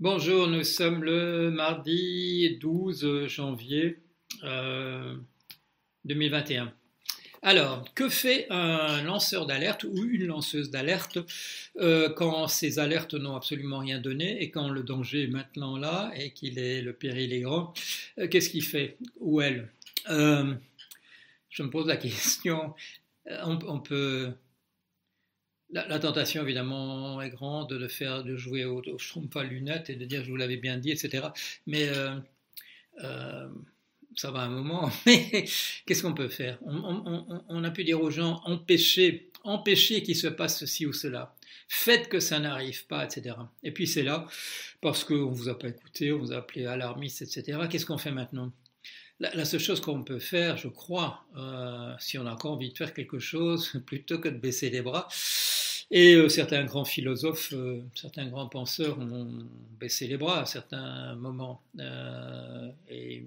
Bonjour, nous sommes le mardi 12 janvier 2021. Euh, Alors, que fait un lanceur d'alerte ou une lanceuse d'alerte euh, quand ces alertes n'ont absolument rien donné et quand le danger est maintenant là et qu'il est le péril est grand euh, Qu'est-ce qu'il fait ou elle? Je me pose la question. on peut la, tentation, évidemment, est grande de faire, de jouer au, au à lunettes et de dire je vous l'avais bien dit, etc. Mais euh, euh, ça va un moment. Mais qu'est-ce qu'on peut faire? On, a pu dire aux gens empêchez, empêchez qu'il se passe ceci ou cela. Faites que ça n'arrive pas, etc. Et puis c'est là, parce qu'on ne vous a pas écouté, on vous a appelé alarmiste, etc. Qu'est-ce qu'on fait maintenant? La, seule chose qu'on peut faire, je crois, euh, si on a encore envie de faire quelque chose, plutôt que de baisser les bras, et euh, certains grands philosophes, euh, certains grands penseurs ont baissé les bras à certains moments. Euh, et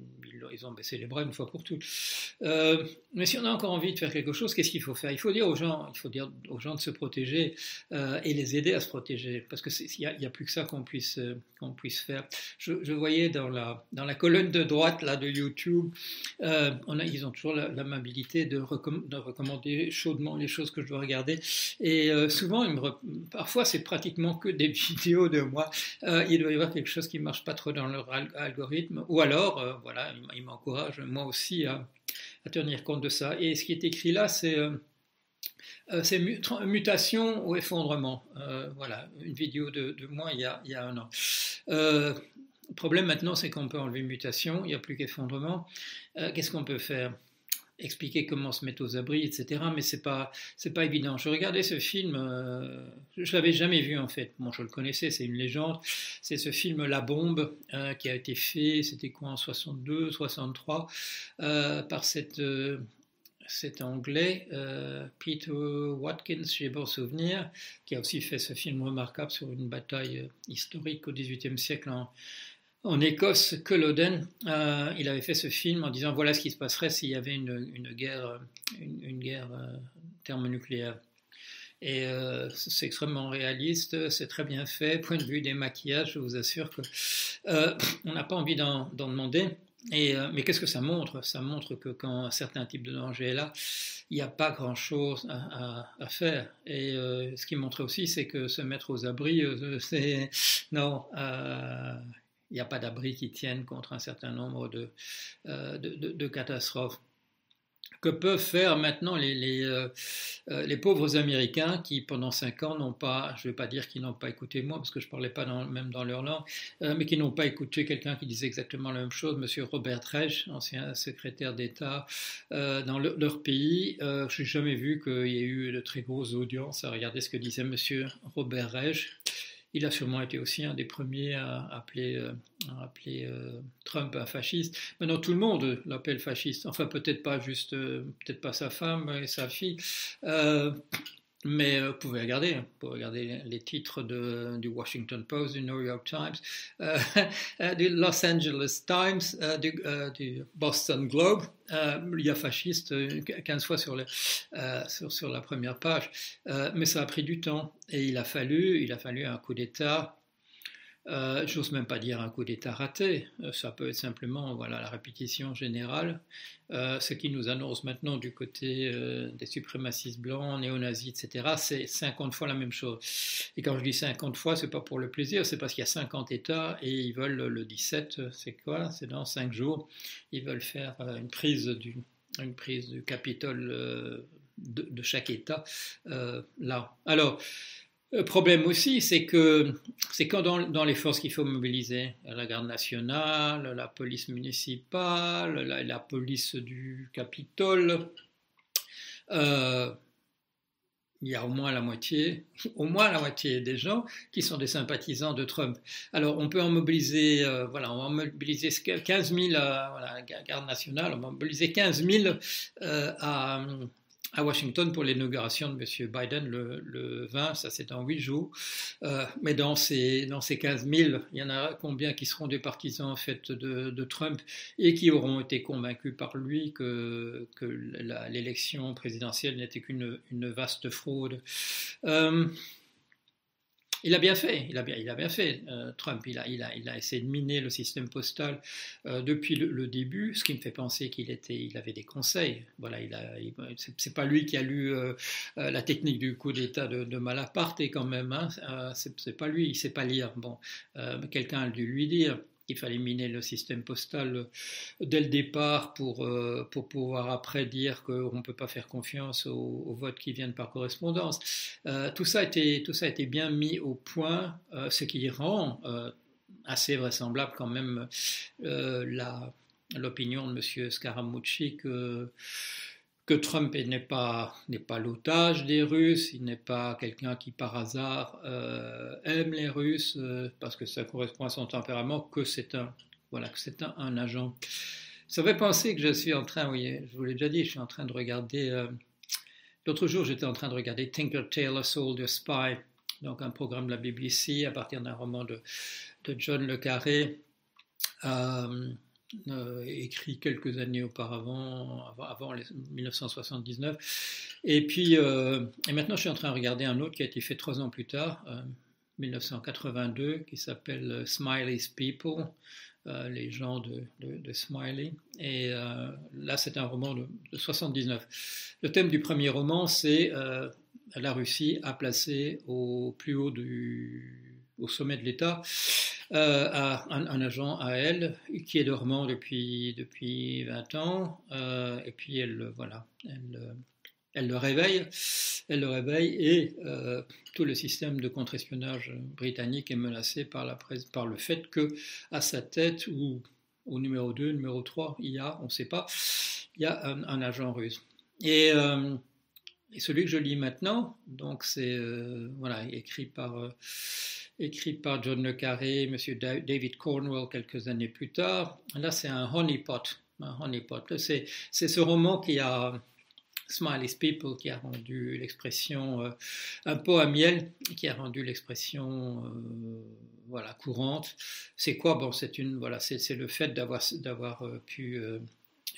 ils ont baissé les bras une fois pour toutes. mais si on a encore envie de faire quelque chose, qu'est-ce qu'il faut faire? Il faut dire aux gens, il faut dire aux gens de se protéger et les aider à se protéger, parce que il n'y a, plus que ça qu'on puisse qu'on puisse faire. Je, voyais dans la dans la colonne de droite là de YouTube, ils ont toujours l'amabilité de, de, recommander chaudement les choses que je dois regarder. Et parfois c'est pratiquement que des vidéos de moi. Euh, il doit y avoir quelque chose qui ne marche pas trop dans leur algorithme, ou alors, euh, voilà, il m'encourage moi aussi à, tenir compte de ça. Et ce qui est écrit là, c'est euh, mutation ou effondrement. voilà, une vidéo de, moi il y, a, il y a un an. le problème maintenant, c'est qu'on peut enlever mutation, il n'y a plus qu'effondrement. Qu'est-ce qu'on peut faire? Expliquer comment se mettre aux abris, etc. Mais c'est pas pas évident. Je regardais ce film, euh, je l'avais jamais vu en fait. Bon, je le connaissais, c'est une légende. C'est ce film La Bombe euh, qui a été fait, c'était quoi en 62, 63, euh, par cette cet anglais, Peter Watkins, j'ai bon souvenir, qui a aussi fait ce film remarquable sur une bataille historique au XVIIIe siècle en, en Écosse, Culloden, euh, il avait fait ce film en disant voilà ce qui se passerait s'il y avait une, guerre, une, guerre euh, thermonucléaire. Et euh, c'est extrêmement réaliste, c'est très bien fait. Point de vue des maquillages, je vous assure que on n'a pas envie d'en demander. Et, mais qu'est-ce que ça montre? Ça montre que quand un certain type de danger est là, il n'y a pas grand-chose à, à, faire. Et ce qui montre aussi, c'est que se mettre aux abris, c'est non il n'y a pas d'abri qui tienne contre un certain nombre de, euh, de, catastrophes. Que peuvent faire maintenant euh, euh, les, pauvres Américains qui, pendant cinq ans, n'ont pas, je ne vais pas dire qu'ils n'ont pas écouté moi, parce que je ne parlais pas même dans leur langue, mais qui n'ont pas écouté quelqu'un qui disait exactement la même chose, M. Robert Reich, ancien secrétaire d'État dans leur pays. je n'ai jamais vu qu'il y ait eu de très grosses audiences à regarder ce que disait M. Robert Reich. Il a sûrement été aussi un des premiers à appeler, euh, euh, Trump un fasciste. Maintenant, tout le monde l'appelle fasciste. Enfin, peut-être pas juste, euh, peut-être pas sa femme et sa fille. Mais euh, vous pouvez regarder, hein. vous pouvez regarder les titres de, du Washington Post, du New York Times, euh, euh, du Los Angeles Times, du, Boston Globe. il y a fasciste 15 fois sur, sur, la première page. mais ça a pris du temps et il a fallu, il a fallu un coup d'État euh, j'ose même pas dire un coup d'État raté, euh, ça peut être simplement voilà, la répétition générale, euh, ce qui nous annonce maintenant du côté des suprémacistes blancs, néo-nazis, etc., c'est 50 fois la même chose. Et quand je dis 50 fois, c'est pas pour le plaisir, c'est parce qu'il y a 50 États et ils veulent le 17, c'est quoi? C'est dans 5 jours, ils veulent faire une prise du, Capitole de, de, chaque État là. Alors, le problème aussi, c'est que c'est quand dans, les forces qu'il faut mobiliser, la garde nationale, la police municipale, la, police du Capitole, euh, il y a au moins la moitié, au moins la moitié des gens qui sont des sympathisants de Trump. Alors on peut en mobiliser, euh, voilà, on va mobiliser 15 000, euh, voilà, garde nationale, on va mobiliser 15 000 à à Washington pour l'inauguration de M. Biden le, 20, ça c'est dans 8 jours. Euh, mais dans ces, dans ces 15 000, il y en a combien qui seront des partisans en fait de, Trump et qui auront été convaincus par lui que, que l'élection présidentielle n'était qu'une une vaste fraude? Euh, il a bien fait, il a bien, il a bien fait. Euh, Trump, il a, il, a, il a essayé de miner le système postal euh, depuis le, début, ce qui me fait penser qu'il était, il avait des conseils. Voilà, il c'est pas lui qui a lu euh, la technique du coup d'État de, de, Malaparte, et quand même, hein, c'est pas lui, il sait pas lire. Bon, quelqu'un a dû lui dire il fallait miner le système postal euh, dès le départ pour, euh, pour pouvoir après dire qu'on ne peut pas faire confiance aux, votes qui viennent par correspondance. Euh, tout, ça a été, tout ça a bien mis au point, ce qui rend assez vraisemblable quand même l'opinion de M. Scaramucci que que Trump n'est pas, n'est pas l'otage des Russes, il n'est pas quelqu'un qui par hasard euh, aime les Russes euh, parce que ça correspond à son tempérament, que c'est un, voilà, que c'est un, agent. Ça fait penser que je suis en train, oui, je vous l'ai déjà dit, je suis en train de regarder. Euh, l'autre jour, j'étais en train de regarder Tinker Tailor Soldier Spy, donc un programme de la BBC à partir d'un roman de, de John Le Carré. Euh, écrit quelques années auparavant, avant, 1979. Et puis, euh, et maintenant, je suis en train de regarder un autre qui a été fait trois ans plus tard, 1982, euh, qui s'appelle Smiley's People, les gens de, de, Smiley. Et là, c'est un roman de, 79. Le thème du premier roman, c'est la Russie a placé au plus haut du, au sommet de l'État euh, à un, agent à elle qui est dormant depuis, depuis 20 ans, euh, et puis elle, voilà, elle, elle, le réveille, elle le réveille, et euh, tout le système de contre-espionnage britannique est menacé par, la, par le fait que à sa tête, ou au numéro 2, numéro 3, il y a, on ne sait pas, il y a un, agent russe. Et, et, celui que je lis maintenant, donc c'est voilà, écrit par écrit par John Le Carré, M. David Cornwell quelques années plus tard. Là, c'est un honeypot. Honeypot. C'est, c'est ce roman qui a Smiley's People qui a rendu l'expression euh, un pot à miel, qui a rendu l'expression euh, voilà courante. C'est quoi? Bon, c'est une voilà, c'est, c'est le fait d'avoir d'avoir euh, pu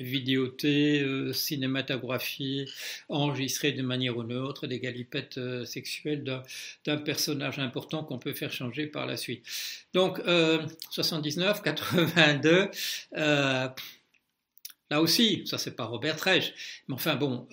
vidéoté, euh, cinématographié, enregistré de manière ou d'une autre, des galipettes euh, sexuelles d'un personnage important qu'on peut faire changer par la suite. Donc, 79, 82, euh, là aussi, ça c'est pas Robert Reich, mais enfin bon,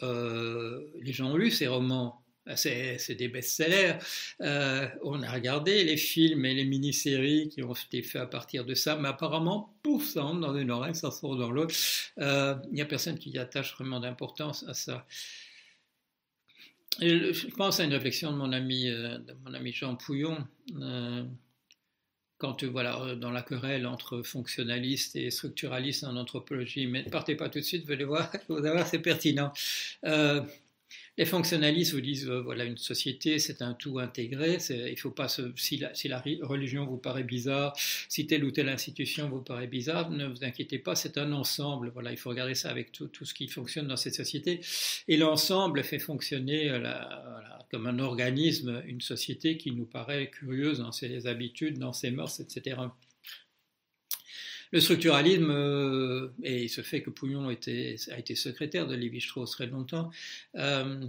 les gens ont lu ces romans c'est des best-sellers. Euh, on a regardé les films et les mini-séries qui ont été faits à partir de ça, mais apparemment, pouf, ça entre dans une oreille, ça sort dans l'autre. Euh, il n'y a personne qui attache vraiment d'importance à ça. je pense à une réflexion de mon ami, euh, mon ami Jean Pouillon. quand voilà, dans la querelle entre fonctionnalistes et structuralistes en anthropologie, mais partez pas tout de suite, vous allez voir, vous allez voir c'est pertinent. Les fonctionnalistes vous disent euh, voilà une société c'est un tout intégré. Il faut pas si, la, religion vous paraît bizarre, si telle ou telle institution vous paraît bizarre, ne vous inquiétez pas, c'est un ensemble. Voilà, il faut regarder ça avec tout, ce qui fonctionne dans cette société. Et l'ensemble fait fonctionner euh, comme un organisme une société qui nous paraît curieuse dans ses habitudes, dans ses mœurs, etc. Le structuralisme, euh, et il se fait que Pouillon a été secrétaire de Lévi-Strauss très longtemps, euh,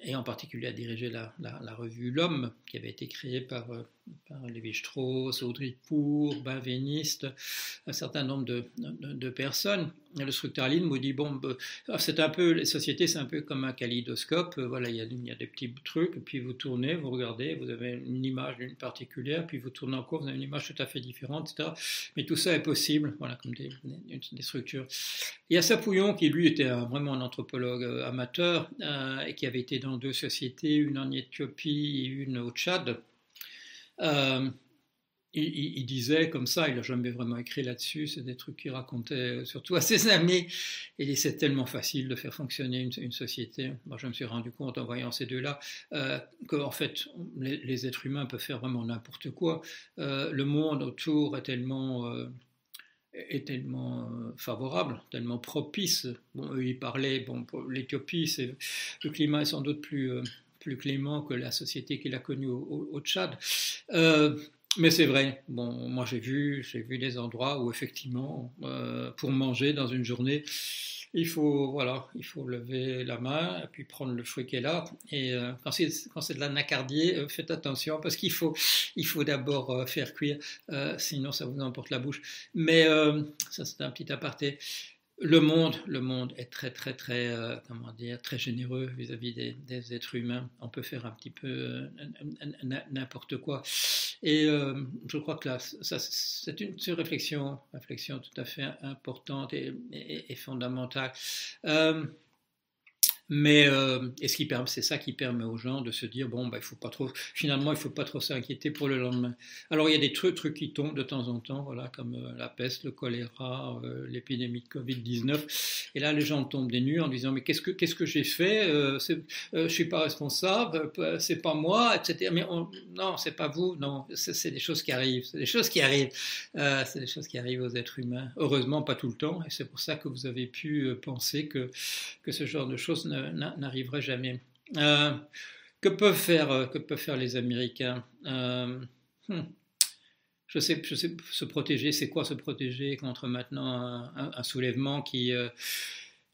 et en particulier a dirigé la, la revue L'Homme, qui avait été créée par euh, par Lévi-Strauss, Audrey Pour, Benveniste, un certain nombre de, personnes. le structuralisme dit bon, bah, c'est un peu, les sociétés, c'est un peu comme un kaléidoscope. Voilà, il y, a, y, a, des petits trucs, puis vous tournez, vous regardez, vous avez une image d'une particulière, puis vous tournez encore, vous avez une image tout à fait différente, etc. Mais tout ça est possible, voilà, comme des, structures. Il y a Sapouillon, qui lui était vraiment un anthropologue euh, amateur, euh, et qui avait été dans deux sociétés, une en Éthiopie et une au Tchad. Euh, il, disait comme ça, il n'a jamais vraiment écrit là-dessus, c'est des trucs qu'il racontait surtout à ses amis. Il dit c'est tellement facile de faire fonctionner une, société. Moi, je me suis rendu compte en voyant ces deux-là euh, qu'en fait, les, êtres humains peuvent faire vraiment n'importe quoi. Euh, le monde autour est tellement euh, favorable, tellement propice. Bon, eux, ils parlaient, bon, l'Éthiopie, le climat est sans doute plus, plus clément que la société qu'il a connue au, Tchad. Euh, mais c'est vrai. Bon, moi j'ai vu, j'ai vu des endroits où effectivement, euh, pour manger dans une journée, il faut, voilà, il faut lever la main et puis prendre le fruit qui est là. Et euh, quand c'est de l'anacardier, euh, faites attention parce qu'il faut, il faut d'abord faire cuire, sinon ça vous emporte la bouche. Mais ça c'est un petit aparté le monde, le monde est très, très, très, euh, comment dire, très généreux vis-à-vis des, êtres humains. On peut faire un petit peu euh, n'importe quoi. Et euh, je crois que là, c'est une, réflexion, réflexion tout à fait importante et, et fondamentale. Mais euh, c'est ça qui permet aux gens de se dire bon, bah, il faut pas trop, finalement, il faut pas trop s'inquiéter pour le lendemain. Alors il y a des trucs, qui tombent de temps en temps, voilà, comme euh, la peste, le choléra, euh, l'épidémie de Covid-19. Et là, les gens tombent des nues en disant mais qu'est-ce que qu'est-ce que j'ai fait Je suis pas responsable, c'est pas moi, etc. Mais on, non, c'est pas vous, non, c'est des choses qui arrivent, c'est des choses qui arrivent, c'est des choses qui arrivent aux êtres humains. Heureusement, pas tout le temps, et c'est pour ça que vous avez pu penser que que ce genre de choses ne n'arriverait jamais. Euh, que, peuvent faire, euh, que peuvent faire les Américains? Euh, hmm, je, sais, je sais, se protéger, c'est quoi se protéger contre maintenant un, soulèvement qui,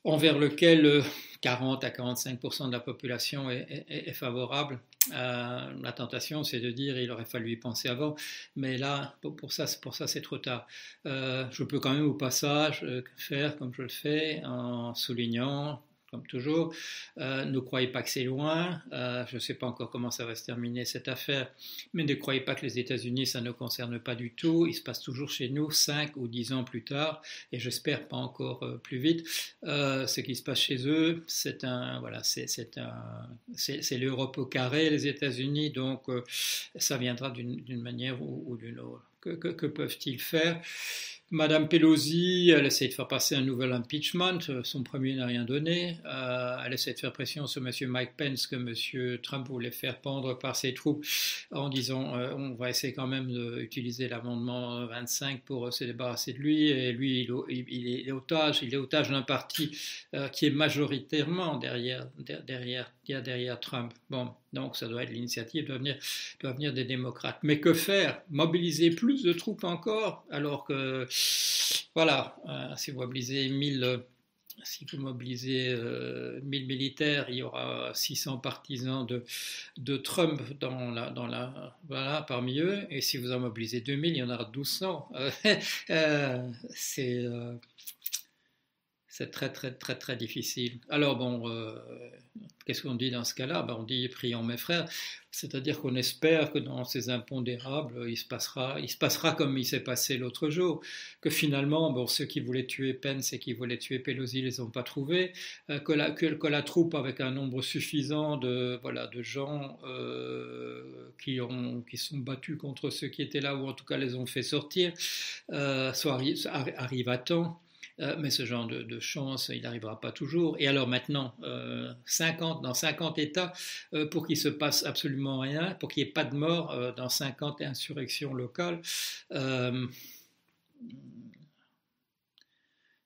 envers lequel 40 à 45% de la population est, favorable La tentation, c'est de dire il aurait fallu y penser avant, mais là, pour, ça, pour ça, c'est trop tard. je peux quand même au passage faire comme je le fais en soulignant comme toujours. Euh, ne croyez pas que c'est loin. Euh, je ne sais pas encore comment ça va se terminer cette affaire, mais ne croyez pas que les États-Unis, ça ne concerne pas du tout. Il se passe toujours chez nous, 5 ou 10 ans plus tard, et j'espère pas encore euh, plus vite. ce qui se passe chez eux, c'est un, voilà, c'est un, c'est l'Europe au carré, les États-Unis, donc ça viendra d'une manière ou, d'une autre. Que peuvent-ils faire? Madame Pelosi, elle essaie de faire passer un nouvel impeachment. Euh, son premier n'a rien donné. Euh, elle essaie de faire pression sur M. Mike Pence que M. Trump voulait faire pendre par ses troupes en disant euh, on va essayer quand même d'utiliser l'amendement 25 pour se débarrasser de lui. Et lui, il, est otage. Il est otage d'un parti qui est majoritairement derrière, derrière Trump. Bon, donc ça doit être l'initiative doit venir, venir des démocrates. Mais que faire? Mobiliser plus de troupes encore alors que voilà, euh, si vous mobilisez 1000 si vous mobilisez 1000 militaires, il y aura 600 partisans de, de Trump dans la, dans la, voilà, parmi eux. Et si vous en mobilisez 2000, il y en aura 1200. Euh, c'est c'est très très très très difficile. Alors bon, euh, qu'est-ce qu'on dit dans ce cas-là? Ben, On dit prions mes frères, c'est-à-dire qu'on espère que dans ces impondérables, il se passera, il se passera comme il s'est passé l'autre jour, que finalement, bon, ceux qui voulaient tuer Pence et qui voulaient tuer Pelosi les ont pas trouvés, euh, que, la, que, la troupe avec un nombre suffisant de voilà de gens euh, qui ont qui sont battus contre ceux qui étaient là ou en tout cas les ont fait sortir, soit arrive à temps. Euh, mais ce genre de, chance, il n'arrivera pas toujours. Et alors maintenant, 50, euh, dans 50 États, euh, pour qu'il se passe absolument rien, pour qu'il n'y ait pas de mort dans 50 insurrections locales,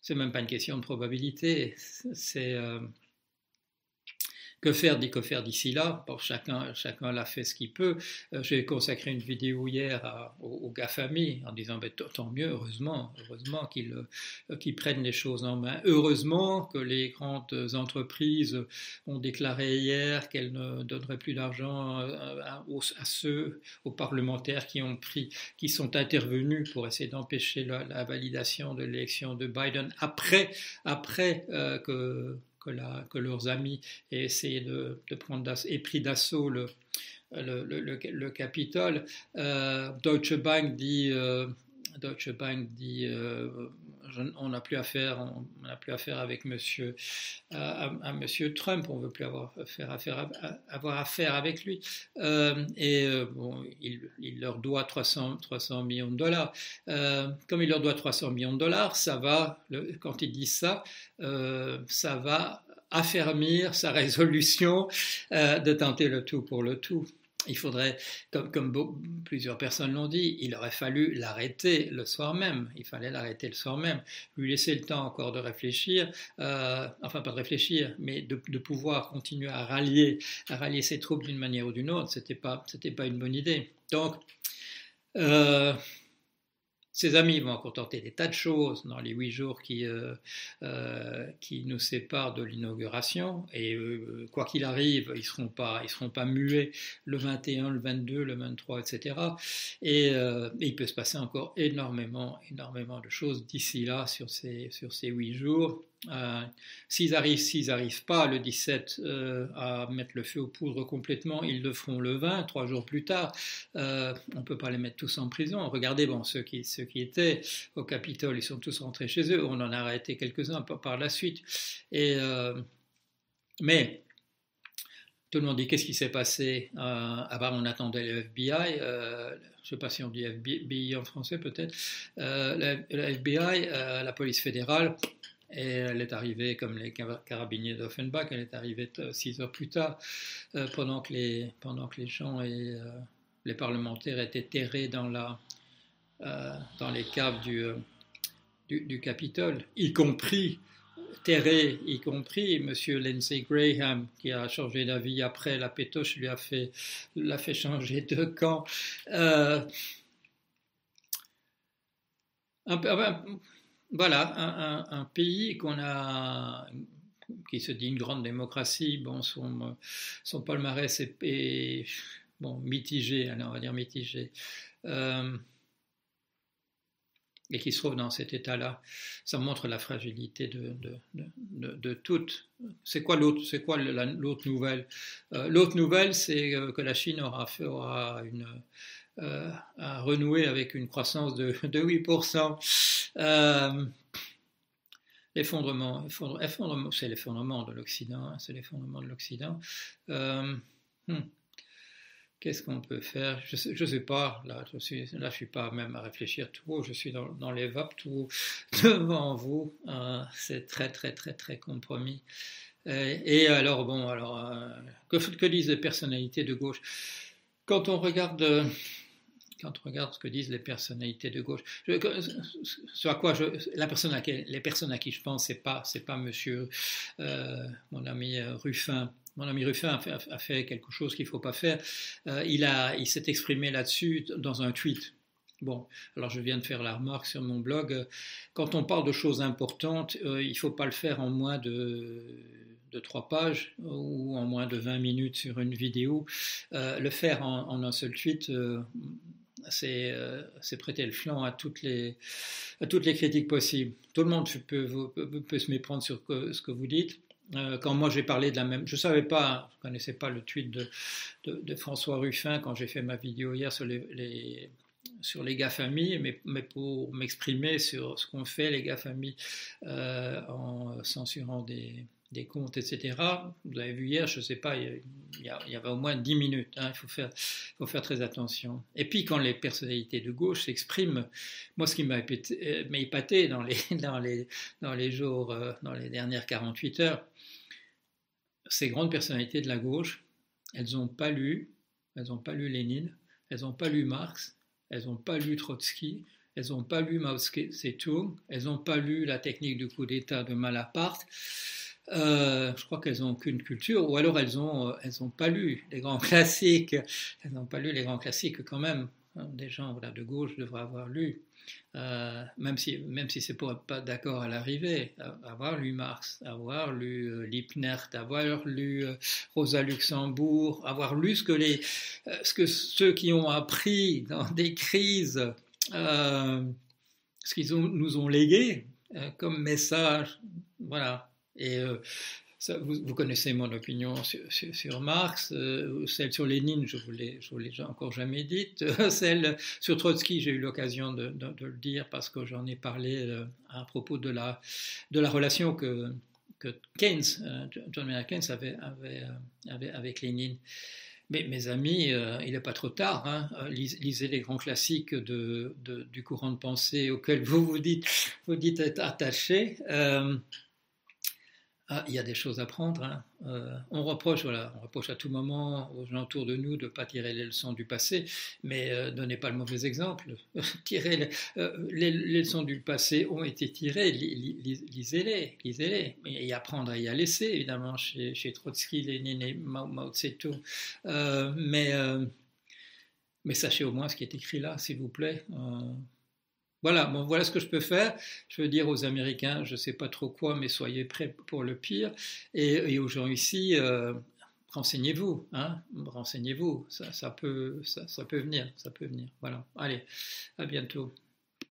c'est même pas une question de probabilité, c'est que faire, dit que faire d'ici là? Chacun, chacun l'a fait ce qu'il peut. Euh, j'ai consacré une vidéo hier aux, gars familles en disant ben, tant mieux, heureusement, heureusement euh, qu'ils prennent les choses en main. Heureusement que les grandes entreprises ont déclaré hier qu'elles ne donneraient plus d'argent euh, à, ceux, aux parlementaires qui ont pris, qui sont intervenus pour essayer d'empêcher la, validation de l'élection de Biden après, après que que, leurs amis aient essayé de, prendre et pris d'assaut le, le, Capitole. Euh, Deutsche Bank dit, euh, Deutsche Bank dit euh, on n'a plus affaire, avec Monsieur, à, Monsieur Trump, on veut plus avoir affaire, avoir avec lui. et bon, il, leur doit 300, 300 millions de dollars. comme il leur doit 300 millions de dollars, ça va, quand ils disent ça, ça va affermir sa résolution euh, de tenter le tout pour le tout. Il faudrait, comme, plusieurs personnes l'ont dit, il aurait fallu l'arrêter le soir même. Il fallait l'arrêter le soir même, lui laisser le temps encore de réfléchir, euh, enfin pas de réfléchir, mais de, pouvoir continuer à rallier, à rallier ses troupes d'une manière ou d'une autre. C'était pas, c'était pas une bonne idée. Donc, ses amis vont encore tenter des tas de choses dans les huit jours qui, euh, euh, qui nous séparent de l'inauguration. Et euh, quoi qu'il arrive, ils ne seront, pas, seront pas muets le 21, le 22, le 23, etc. Et, et il peut se passer encore énormément, énormément de choses d'ici là sur ces, sur ces huit jours. Euh, s'ils arrivent, s'ils n'arrivent pas le 17 euh, à mettre le feu aux poudres complètement, ils le feront le 20, trois jours plus tard. Euh, on ne peut pas les mettre tous en prison. Regardez, bon, ceux qui, étaient au Capitole, ils sont tous rentrés chez eux. On en a arrêté quelques-uns par, la suite. Et, mais tout le monde dit qu'est-ce qui s'est passé? À part on attendait le FBI. je ne sais pas si on dit FBI en français peut-être. le FBI, la police fédérale et elle est arrivée, comme les carabiniers d'Offenbach, elle est arrivée six heures plus tard, euh, pendant, que les, pendant que les gens et euh, les parlementaires étaient terrés dans, la, euh, dans les caves du, du, Capitole, y compris terrés, y compris M. Lindsey Graham, qui a changé d'avis après la pétoche, lui a fait, l'a fait changer de camp. un, voilà, un, pays qui se dit une grande démocratie, bon, son, palmarès est, bon, mitigé, on va dire mitigé, euh, et qui se trouve dans cet état-là, ça montre la fragilité de, de, de, toutes. C'est quoi l'autre C'est quoi l'autre nouvelle? Euh, L'autre nouvelle, c'est euh, que la Chine aura, fait, aura une euh, à renouer avec une croissance de, 8%. Euh, l'effondrement, c'est l'effondrement de l'Occident, hein, c'est l'effondrement de l'Occident. Euh, hmm, qu'est-ce qu'on peut faire? Je ne sais, pas, là je je suis pas même à réfléchir trop, je suis dans, les vapes tout devant vous, c'est très très très très compromis. Et, alors bon, alors que, que disent les personnalités de gauche? Quand on regarde quand on regarde ce que disent les personnalités de gauche, à quoi je, la personne à les personnes à qui je pense, c'est pas, c'est pas Monsieur, euh, mon ami euh, Ruffin. Mon ami Ruffin a fait, quelque chose qu'il ne faut pas faire. Euh, il, a, il s'est exprimé là-dessus dans un tweet. Bon, alors je viens de faire la remarque sur mon blog. Quand on parle de choses importantes, il ne faut pas le faire en moins de, de trois pages ou en moins de 20 minutes sur une vidéo. le faire en, un seul tweet, c'est prêter le flanc à toutes, les, critiques possibles. Tout le monde peut, se méprendre sur ce que vous dites. Euh, quand moi j'ai parlé de la même, je savais pas, je connaissais pas le tweet de, François Ruffin quand j'ai fait ma vidéo hier sur les, les GAFAMI, mais, mais pour m'exprimer sur ce qu'ont fait les GAFAMI euh, en censurant des, des comptes, etc. Vous avez vu hier, je ne sais pas, il y, avait au moins 10 minutes. Hein, il faut faire, faut faire très attention. Et puis quand les personnalités de gauche s'expriment, moi ce qui m'a épaté dans les, dans, les, dans les jours, euh, dans les dernières 48 heures, ces grandes personnalités de la gauche, elles n'ont pas lu, elles n'ont pas lu Lénine, elles n'ont pas lu Marx, elles n'ont pas lu Trotsky, elles n'ont pas lu Mao Tse-tung, elles n'ont pas lu la technique du coup d'État de Malaparte. Euh, je crois qu'elles n'ont aucune culture, ou alors elles n'ont euh, pas lu les grands classiques. Elles n'ont pas lu les grands classiques quand même. Hein, des gens de gauche devraient avoir lu, euh, même si, même si c'est pas d'accord à l'arrivée, avoir lu Marx, avoir lu Liebknecht, avoir lu Rosa Luxembourg, avoir lu ce que, les, ce que ceux qui ont appris dans des crises, ce qu'ils nous ont légué comme message. Voilà, et euh, vous, connaissez mon opinion sur, Marx, euh, celle sur Lénine, je ne vous l'ai encore jamais dite, celle sur Trotsky, j'ai eu l'occasion de, le dire parce que j'en ai parlé euh, à propos de la, relation que, Keynes, John Maynard Keynes avait, avec Lénine. Mais mes amis, il n'est pas trop tard. Hein. lisez les grands classiques du courant de pensée auquel vous vous dites être attaché. Ah, il y a des choses à prendre. Hein. Euh, on, reproche, voilà, on reproche à tout moment aux gens autour de nous de ne pas tirer les leçons du passé, mais euh, donnez pas le mauvais exemple. Tirer euh, les, leçons du passé ont été tirées, lisez-les, lisez-les. Et apprendre à y laisser, évidemment, chez, Trotsky, Lénine et Mao, Tse-tung. mais mais sachez au moins ce qui est écrit là, s'il vous plaît. Voilà, voilà ce que je peux faire. Je veux dire aux Américains, je ne sais pas trop quoi, mais soyez prêts pour le pire. Et, aux gens ici, euh, renseignez-vous, hein, renseignez-vous. Ça, ça, peut, ça, ça peut venir, ça peut venir. Voilà. Allez, à bientôt.